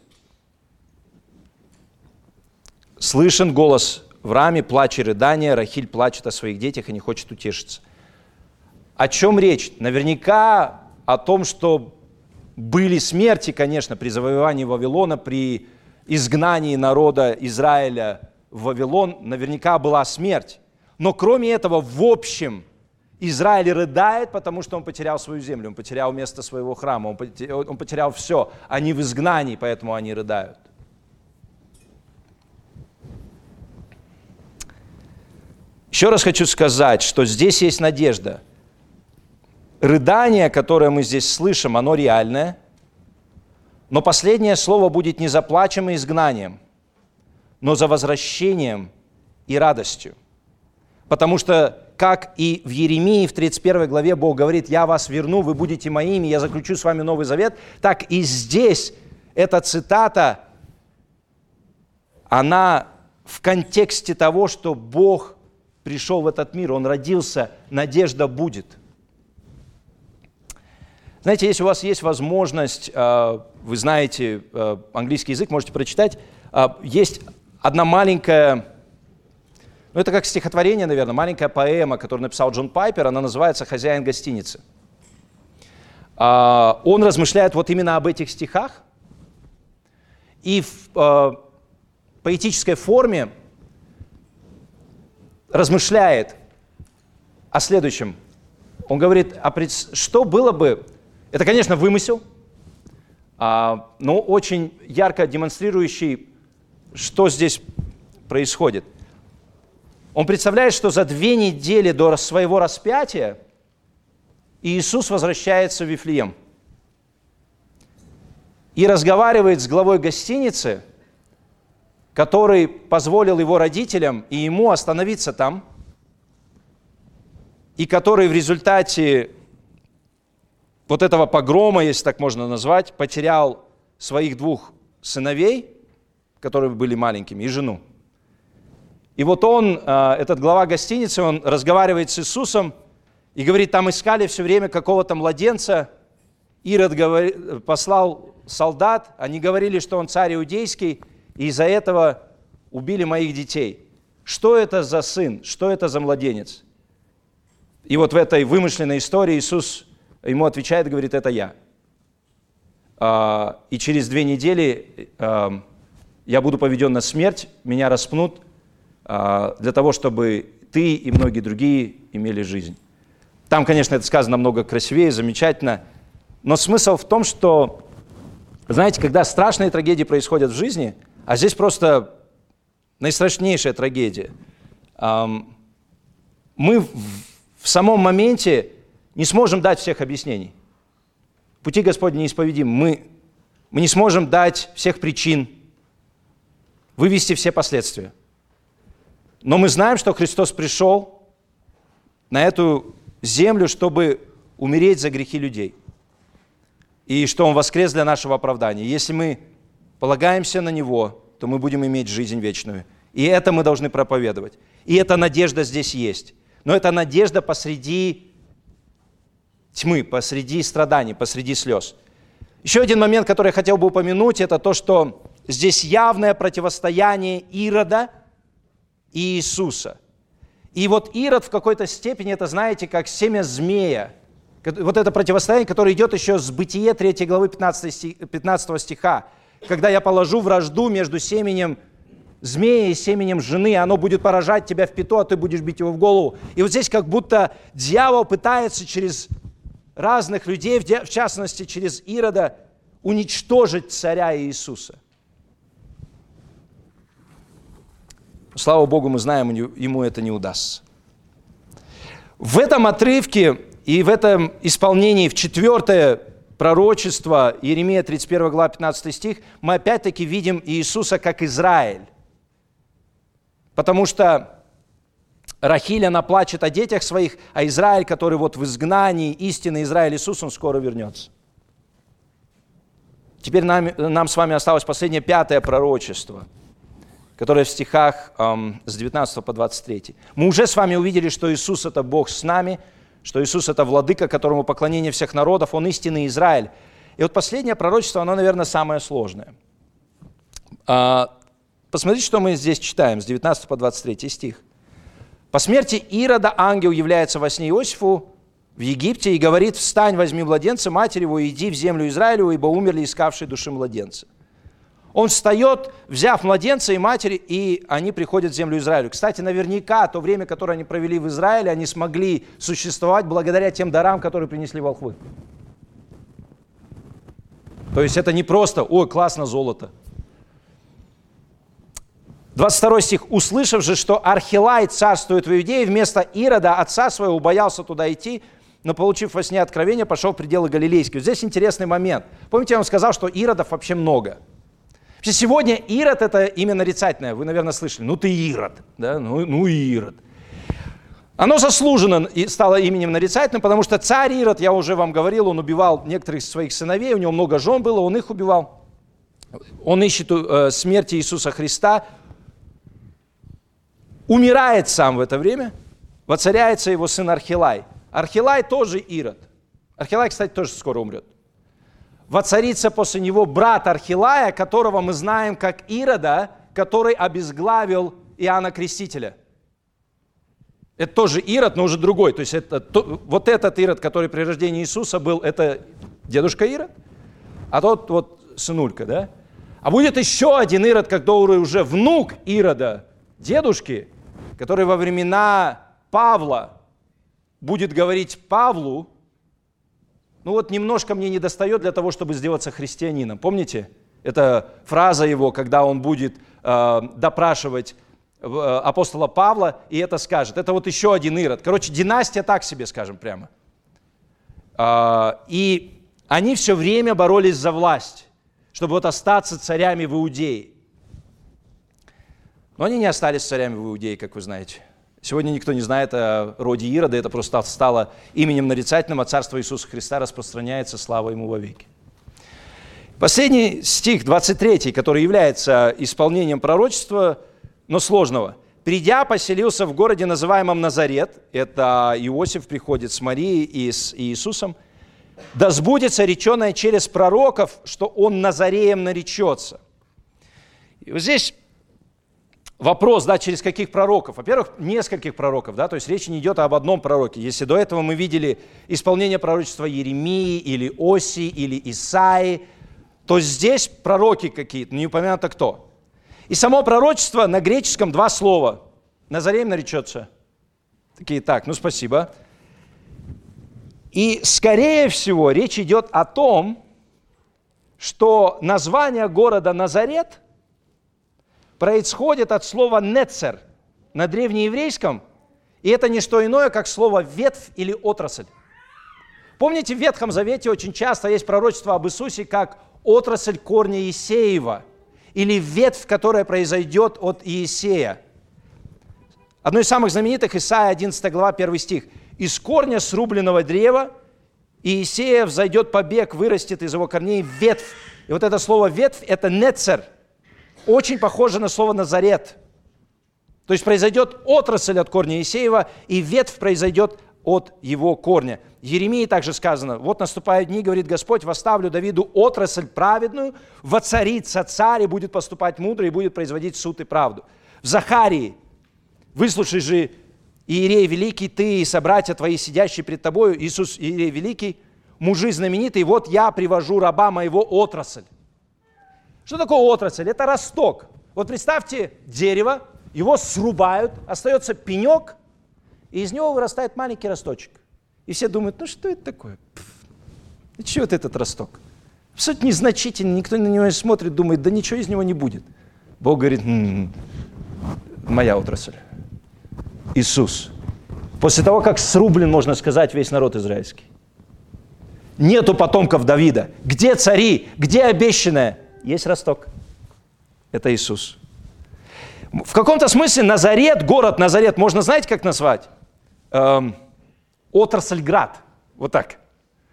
«Слышен голос в раме, плач и рыдание, Рахиль плачет о своих детях и не хочет утешиться». О чем речь? Наверняка о том, что были смерти, конечно, при завоевании Вавилона, при изгнании народа Израиля в Вавилон, наверняка была смерть. Но кроме этого, в общем, Израиль рыдает, потому что он потерял свою землю, он потерял место своего храма, он потерял, все. Они в изгнании, поэтому они рыдают. Еще раз хочу сказать, что здесь есть надежда – рыдание, которое мы здесь слышим, оно реальное, но последнее слово будет не за плачем и изгнанием, но за возвращением и радостью. Потому что, как и в Еремии, в 31 главе Бог говорит, «Я вас верну, вы будете моими, я заключу с вами новый завет», так и здесь эта цитата, она в контексте того, что Бог пришел в этот мир, Он родился, надежда будет – знаете, если у вас есть возможность, э, вы знаете э, английский язык, можете прочитать, э, есть одна маленькая, ну это как стихотворение, наверное, маленькая поэма, которую написал Джон Пайпер, она называется «Хозяин гостиницы». Он размышляет вот именно об этих стихах, и в поэтической форме размышляет о следующем. Он говорит, а что было бы, это, конечно, вымысел, а, но очень ярко демонстрирующий, что здесь происходит. Он представляет, что за две недели до своего распятия Иисус возвращается в Вифлеем и разговаривает с главой гостиницы, который позволил его родителям и ему остановиться там, и который в результате вот этого погрома, если так можно назвать, потерял своих двух сыновей, которые были маленькими, и жену. И вот он, а, этот глава гостиницы, он разговаривает с Иисусом и говорит, там искали все время какого-то младенца. Ирод послал солдат, они говорили, что он царь иудейский, и из-за этого убили моих детей. Что это за сын? Что это за младенец? И вот в этой вымышленной истории Иисус ему отвечает говорит, это я. А, и через две недели а, я буду поведен на смерть, меня распнут а, для того, чтобы ты и многие другие имели жизнь. Там, конечно, это сказано намного красивее, замечательно, но смысл в том, что, знаете, когда страшные трагедии происходят в жизни, а здесь просто наистрашнейшая трагедия, мы в самом моменте не сможем дать всех объяснений. Пути Господни неисповедимы. Мы, мы не сможем дать всех причин, вывести все последствия. Но мы знаем, что Христос пришел на эту землю, чтобы умереть за грехи людей. И что Он воскрес для нашего оправдания. Если мы полагаемся на Него, то мы будем иметь жизнь вечную. И это мы должны проповедовать. И эта надежда здесь есть. Но это надежда посреди тьмы, посреди страданий, посреди слез. Еще один момент, который я хотел бы упомянуть, это то, что здесь явное противостояние Ирода и Иисуса. И вот Ирод в какой-то степени, это знаете, как семя змея. Вот это противостояние, которое идет еще с Бытие 3 главы 15 стиха. Когда я положу вражду между семенем змея и семенем жены, оно будет поражать тебя в пяту, а ты будешь бить его в голову. И вот здесь как будто дьявол пытается через разных людей, в частности через Ирода, уничтожить царя Иисуса. Слава Богу, мы знаем, ему это не удастся. В этом отрывке и в этом исполнении в четвертое пророчество Иеремия 31 глава 15 стих, мы опять-таки видим Иисуса как Израиль. Потому что Рахиль, она плачет о детях своих, а Израиль, который вот в изгнании, истинный Израиль Иисус, он скоро вернется. Теперь нам, нам с вами осталось последнее пятое пророчество, которое в стихах эм, с 19 по 23. Мы уже с вами увидели, что Иисус – это Бог с нами, что Иисус – это владыка, которому поклонение всех народов, Он истинный Израиль. И вот последнее пророчество, оно, наверное, самое сложное. А, Посмотрите, что мы здесь читаем с 19 по 23 стих. «По смерти Ирода ангел является во сне Иосифу в Египте и говорит, «Встань, возьми младенца, матери его, и иди в землю Израилю, ибо умерли искавшие души младенца». Он встает, взяв младенца и матери, и они приходят в землю Израилю. Кстати, наверняка то время, которое они провели в Израиле, они смогли существовать благодаря тем дарам, которые принесли волхвы. То есть это не просто, ой, классно золото, 22 стих. «Услышав же, что Архилай царствует в Иудее, вместо Ирода, отца своего, боялся туда идти, но, получив во сне откровение, пошел в пределы Галилейские». Здесь интересный момент. Помните, я вам сказал, что Иродов вообще много. Вообще сегодня Ирод – это имя нарицательное. Вы, наверное, слышали. Ну ты Ирод. Да? Ну, ну Ирод. Оно заслуженно стало именем нарицательным, потому что царь Ирод, я уже вам говорил, он убивал некоторых своих сыновей, у него много жен было, он их убивал. Он ищет э, смерти Иисуса Христа, умирает сам в это время, воцаряется его сын Архилай. Архилай тоже Ирод. Архилай, кстати, тоже скоро умрет. Воцарится после него брат Архилая, которого мы знаем как Ирода, который обезглавил Иоанна Крестителя. Это тоже Ирод, но уже другой. То есть это, то, вот этот Ирод, который при рождении Иисуса был, это дедушка Ирод, а тот вот сынулька, да? А будет еще один Ирод, который уже внук Ирода, дедушки, который во времена Павла будет говорить Павлу, ну вот немножко мне не достает для того, чтобы сделаться христианином. Помните? Это фраза его, когда он будет э, допрашивать э, апостола Павла, и это скажет. Это вот еще один Ирод. Короче, династия так себе, скажем прямо. Э, и они все время боролись за власть, чтобы вот остаться царями в Иудее. Но они не остались царями в Иудее, как вы знаете. Сегодня никто не знает о роде Ирода, это просто стало именем нарицательным, а царство Иисуса Христа распространяется, слава ему вовеки. Последний стих, 23, который является исполнением пророчества, но сложного. «Придя, поселился в городе, называемом Назарет». Это Иосиф приходит с Марией и с Иисусом. «Да сбудется реченное через пророков, что он Назареем наречется». И вот здесь вопрос, да, через каких пророков? Во-первых, нескольких пророков, да, то есть речь не идет об одном пророке. Если до этого мы видели исполнение пророчества Еремии или Оси или Исаи, то здесь пророки какие-то, не упомянуто кто. И само пророчество на греческом два слова. Назареем наречется. Такие, так, ну спасибо. И скорее всего речь идет о том, что название города Назарет – происходит от слова «нецер» на древнееврейском, и это не что иное, как слово «ветвь» или «отрасль». Помните, в Ветхом Завете очень часто есть пророчество об Иисусе как отрасль корня Иисеева или ветвь, которая произойдет от Иисея. Одно из самых знаменитых, Исаия 11 глава, 1 стих. «Из корня срубленного древа Иисея взойдет побег, вырастет из его корней ветвь». И вот это слово «ветвь» – это «нецер», очень похоже на слово «назарет». То есть произойдет отрасль от корня Исеева, и ветвь произойдет от его корня. Еремии также сказано, вот наступают дни, говорит Господь, восставлю Давиду отрасль праведную, воцарится царь и будет поступать мудро, и будет производить суд и правду. В Захарии, выслушай же, Иерей Великий, ты и собратья твои, сидящие пред тобою, Иисус Иерей Великий, мужи знаменитые, вот я привожу раба моего отрасль. Что такое отрасль? Это росток. Вот представьте дерево, его срубают, остается пенек, и из него вырастает маленький росточек. И все думают, ну что это такое? И что вот этот росток? Абсолютно незначительный, никто на него не смотрит, думает, да ничего из него не будет. Бог говорит, м-м, моя отрасль. Иисус. После того, как срублен, можно сказать, весь народ израильский. Нету потомков Давида. Где цари? Где обещанное? Есть росток. Это Иисус. В каком-то смысле Назарет, город Назарет, можно, знаете, как назвать? Эм, Отрасльград. Вот так.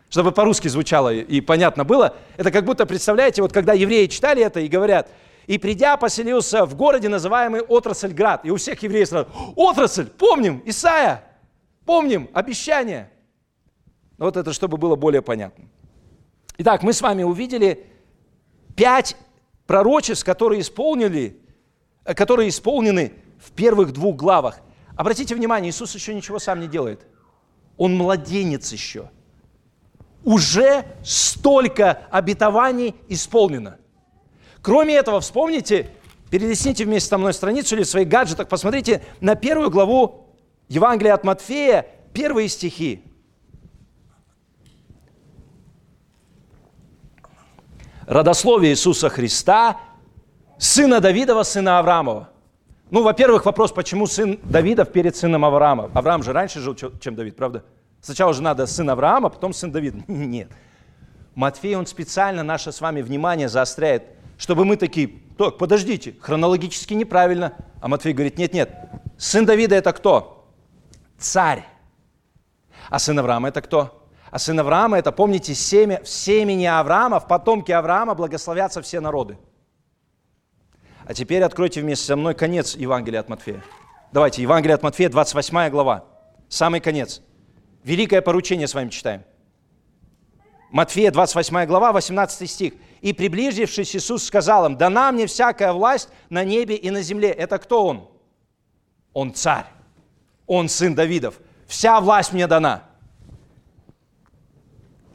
Чтобы по-русски звучало и понятно было. Это как будто, представляете, вот когда евреи читали это и говорят, и придя, поселился в городе, называемый Отрасльград. И у всех евреев сразу, отрасль, помним, Исаия, помним, обещание. Вот это, чтобы было более понятно. Итак, мы с вами увидели пять пророчеств, которые исполнили Э, которые исполнены в первых двух главах. Обратите внимание, Иисус еще ничего сам не делает. Он младенец еще. Уже столько обетований исполнено. Кроме этого, вспомните, перелесните вместе со мной страницу или в своих гаджетах, посмотрите на первую главу Евангелия от Матфея, первые стихи. Родословие Иисуса Христа – сына Давидова, сына Авраамова. Ну, во-первых, вопрос, почему сын Давидов перед сыном Авраама? Авраам же раньше жил, чем Давид, правда? Сначала же надо сын Авраама, потом сын Давида. Нет. Матфей, он специально наше с вами внимание заостряет, чтобы мы такие, так, подождите, хронологически неправильно. А Матфей говорит, нет, нет, сын Давида это кто? Царь. А сын Авраама это кто? А сын Авраама это, помните, семя, в семени Авраама, в потомке Авраама благословятся все народы. А теперь откройте вместе со мной конец Евангелия от Матфея. Давайте, Евангелие от Матфея, 28 глава, самый конец. Великое поручение с вами читаем. Матфея, 28 глава, 18 стих. «И приближившись, Иисус сказал им, дана мне всякая власть на небе и на земле». Это кто Он? Он царь. Он сын Давидов. Вся власть мне дана.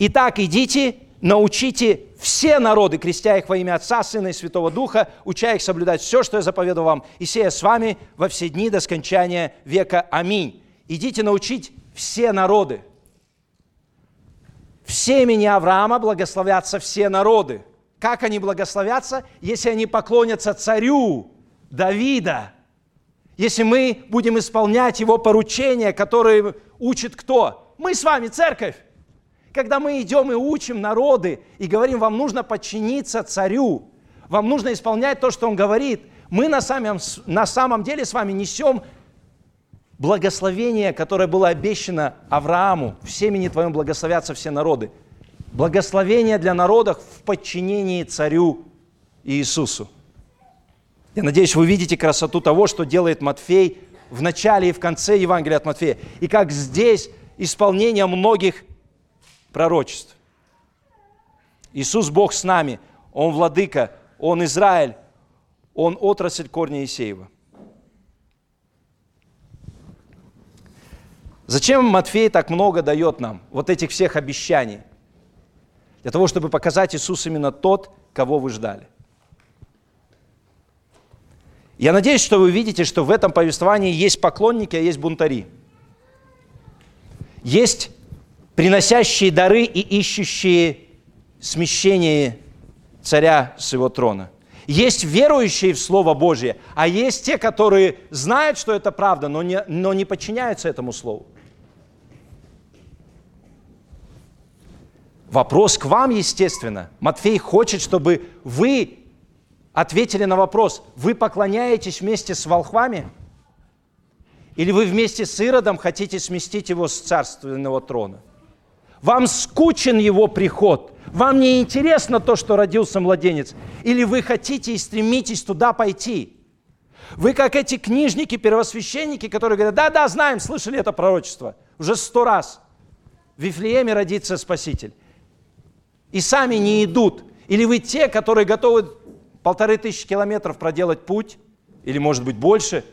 Итак, идите научите все народы, крестя их во имя Отца, Сына и Святого Духа, уча их соблюдать все, что я заповедую вам, и сея с вами во все дни до скончания века. Аминь. Идите научить все народы. В семени Авраама благословятся все народы. Как они благословятся, если они поклонятся царю Давида? Если мы будем исполнять его поручения, которые учит кто? Мы с вами, церковь. Когда мы идем и учим народы и говорим, вам нужно подчиниться царю, вам нужно исполнять то, что он говорит, мы на самом, на самом деле с вами несем благословение, которое было обещано Аврааму. В семени твоем благословятся все народы. Благословение для народов в подчинении царю Иисусу. Я надеюсь, вы видите красоту того, что делает Матфей в начале и в конце Евангелия от Матфея. И как здесь исполнение многих пророчеств. Иисус Бог с нами, Он владыка, Он Израиль, Он отрасль корня Исеева. Зачем Матфей так много дает нам вот этих всех обещаний? Для того, чтобы показать Иисус именно тот, кого вы ждали. Я надеюсь, что вы видите, что в этом повествовании есть поклонники, а есть бунтари. Есть приносящие дары и ищущие смещение царя с его трона. Есть верующие в Слово Божье, а есть те, которые знают, что это правда, но не, но не подчиняются этому Слову. Вопрос к вам, естественно. Матфей хочет, чтобы вы ответили на вопрос, вы поклоняетесь вместе с волхвами? Или вы вместе с Иродом хотите сместить его с царственного трона? Вам скучен его приход. Вам не интересно то, что родился младенец. Или вы хотите и стремитесь туда пойти. Вы как эти книжники, первосвященники, которые говорят, да-да, знаем, слышали это пророчество. Уже сто раз. В Вифлееме родится Спаситель. И сами не идут. Или вы те, которые готовы полторы тысячи километров проделать путь, или может быть больше,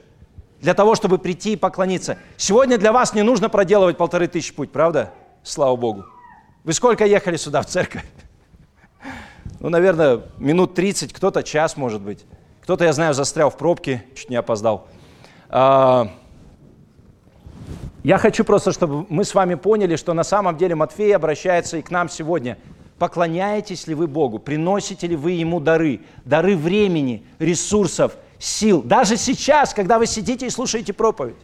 для того, чтобы прийти и поклониться. Сегодня для вас не нужно проделывать полторы тысячи путь, правда? Слава Богу. Вы сколько ехали сюда, в церковь? Ну, наверное, минут 30, кто-то час, может быть. Кто-то, я знаю, застрял в пробке, чуть не опоздал. А, я хочу просто, чтобы мы с вами поняли, что на самом деле Матфей обращается и к нам сегодня. Поклоняетесь ли вы Богу? Приносите ли вы Ему дары? Дары времени, ресурсов, сил. Даже сейчас, когда вы сидите и слушаете проповедь.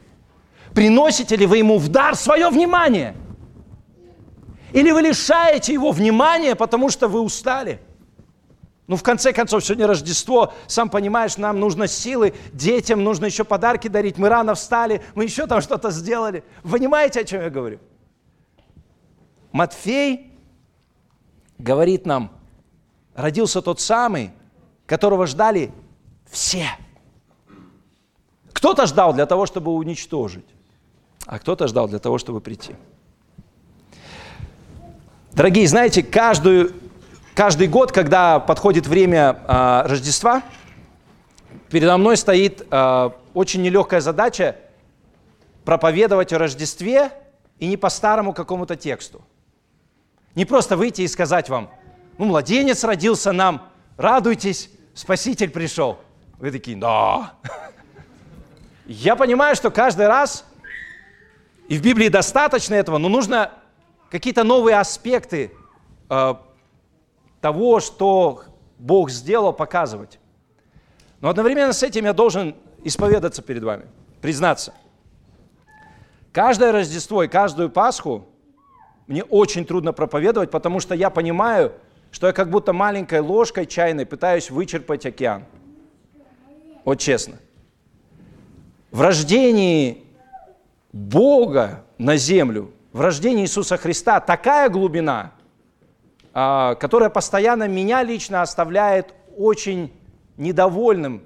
Приносите ли вы Ему в дар свое внимание? Или вы лишаете Его внимания, потому что вы устали? Ну, в конце концов, сегодня Рождество, сам понимаешь, нам нужно силы, детям нужно еще подарки дарить, мы рано встали, мы еще там что-то сделали. Вы понимаете, о чем я говорю? Матфей говорит нам, родился тот самый, которого ждали все. Кто-то ждал для того, чтобы уничтожить, а кто-то ждал для того, чтобы прийти. Дорогие, знаете, каждую Каждый год, когда подходит время э, Рождества, передо мной стоит э, очень нелегкая задача проповедовать о Рождестве и не по старому какому-то тексту. Не просто выйти и сказать вам, ну, младенец родился нам, радуйтесь, Спаситель пришел. Вы такие, да. Я понимаю, что каждый раз, и в Библии достаточно этого, но нужно какие-то новые аспекты э, того, что Бог сделал, показывать. Но одновременно с этим я должен исповедаться перед вами, признаться. Каждое Рождество и каждую Пасху мне очень трудно проповедовать, потому что я понимаю, что я как будто маленькой ложкой чайной пытаюсь вычерпать океан. Вот честно. В рождении Бога на землю, в рождении Иисуса Христа такая глубина – а, которая постоянно меня лично оставляет очень недовольным.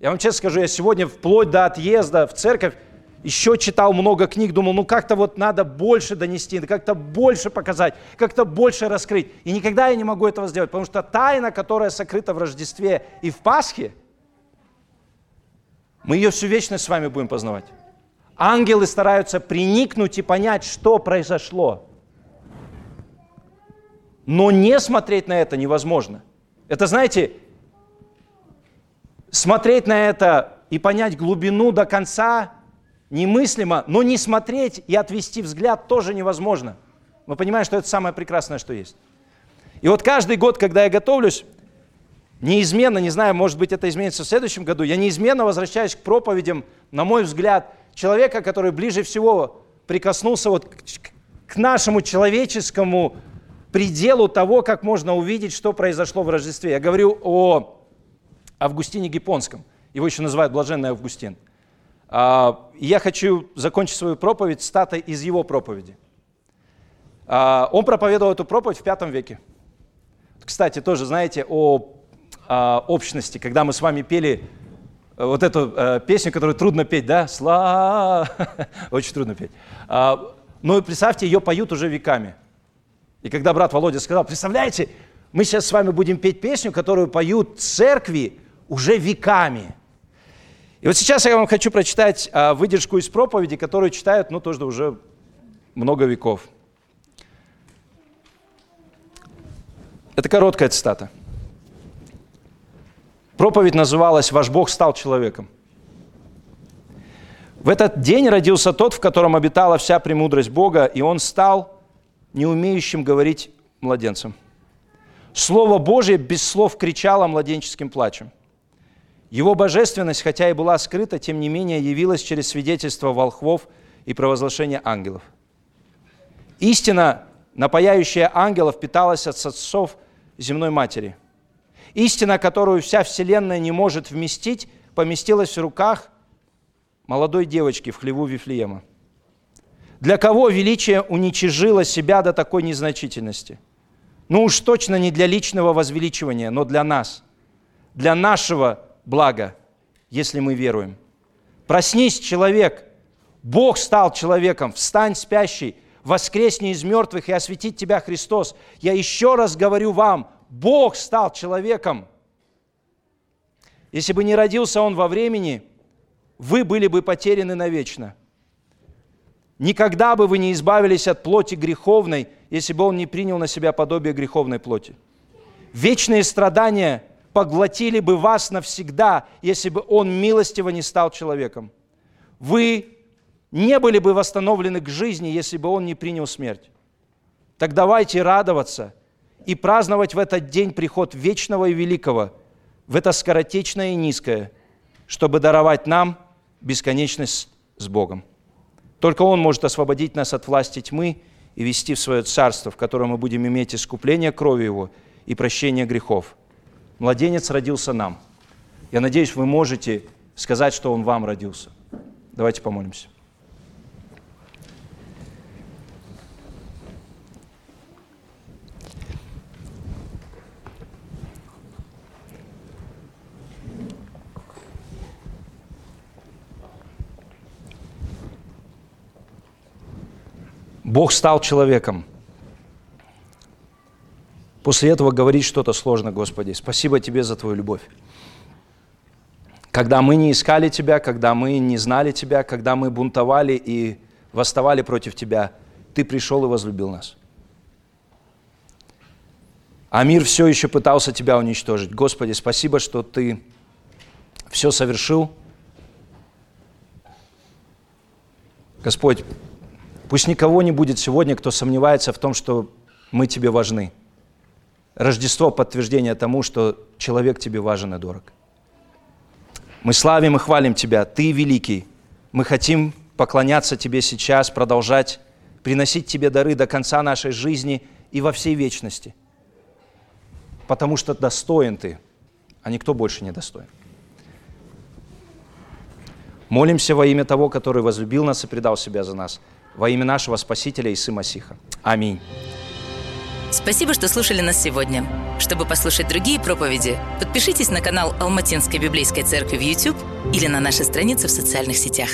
Я вам честно скажу, я сегодня вплоть до отъезда в церковь еще читал много книг, думал, ну как-то вот надо больше донести, как-то больше показать, как-то больше раскрыть. И никогда я не могу этого сделать, потому что тайна, которая сокрыта в Рождестве и в Пасхе, мы ее всю вечность с вами будем познавать. Ангелы стараются приникнуть и понять, что произошло. Но не смотреть на это невозможно. Это, знаете, смотреть на это и понять глубину до конца немыслимо, но не смотреть и отвести взгляд тоже невозможно. Мы понимаем, что это самое прекрасное, что есть. И вот каждый год, когда я готовлюсь, неизменно, не знаю, может быть, это изменится в следующем году, я неизменно возвращаюсь к проповедям, на мой взгляд, человека, который ближе всего прикоснулся вот к нашему человеческому пределу того, как можно увидеть, что произошло в Рождестве. Я говорю о Августине Гипонском. Его еще называют Блаженный Августин. А, я хочу закончить свою проповедь статой из его проповеди. А, он проповедовал эту проповедь в V веке. Кстати, тоже знаете о а, общности, когда мы с вами пели э, вот эту э, песню, которую трудно петь, да? Сла, очень трудно петь. Но представьте, ее поют уже веками. И когда брат Володя сказал, представляете, мы сейчас с вами будем петь песню, которую поют церкви уже веками. И вот сейчас я вам хочу прочитать а, выдержку из проповеди, которую читают, ну, тоже уже много веков. Это короткая цитата. Проповедь называлась «Ваш Бог стал человеком». В этот день родился тот, в котором обитала вся премудрость Бога, и он стал не умеющим говорить младенцам. Слово Божье без слов кричало младенческим плачем. Его божественность, хотя и была скрыта, тем не менее явилась через свидетельство волхвов и провозглашение ангелов. Истина, напаяющая ангелов, питалась от отцов земной матери. Истина, которую вся Вселенная не может вместить, поместилась в руках молодой девочки в хлеву Вифлеема. Для кого величие уничижило себя до такой незначительности? Ну уж точно не для личного возвеличивания, но для нас, для нашего блага, если мы веруем. Проснись, человек, Бог стал человеком, встань, спящий, воскресни из мертвых и осветит тебя Христос. Я еще раз говорю вам, Бог стал человеком. Если бы не родился Он во времени, вы были бы потеряны навечно – Никогда бы вы не избавились от плоти греховной, если бы он не принял на себя подобие греховной плоти. Вечные страдания поглотили бы вас навсегда, если бы он милостиво не стал человеком. Вы не были бы восстановлены к жизни, если бы он не принял смерть. Так давайте радоваться и праздновать в этот день приход вечного и великого, в это скоротечное и низкое, чтобы даровать нам бесконечность с Богом. Только Он может освободить нас от власти тьмы и вести в свое царство, в котором мы будем иметь искупление крови Его и прощение грехов. Младенец родился нам. Я надеюсь, вы можете сказать, что Он вам родился. Давайте помолимся. Бог стал человеком. После этого говорить что-то сложно, Господи. Спасибо Тебе за Твою любовь. Когда мы не искали Тебя, когда мы не знали Тебя, когда мы бунтовали и восставали против Тебя, Ты пришел и возлюбил нас. А мир все еще пытался Тебя уничтожить. Господи, спасибо, что Ты все совершил. Господь, Пусть никого не будет сегодня, кто сомневается в том, что мы тебе важны. Рождество – подтверждение тому, что человек тебе важен и дорог. Мы славим и хвалим Тебя, Ты великий. Мы хотим поклоняться Тебе сейчас, продолжать приносить Тебе дары до конца нашей жизни и во всей вечности. Потому что достоин Ты, а никто больше не достоин. Молимся во имя того, который возлюбил нас и предал себя за нас – во имя нашего Спасителя Исы Масиха. Аминь. Спасибо, что слушали нас сегодня. Чтобы послушать другие проповеди, подпишитесь на канал Алматинской библейской церкви в YouTube или на наши страницы в социальных сетях.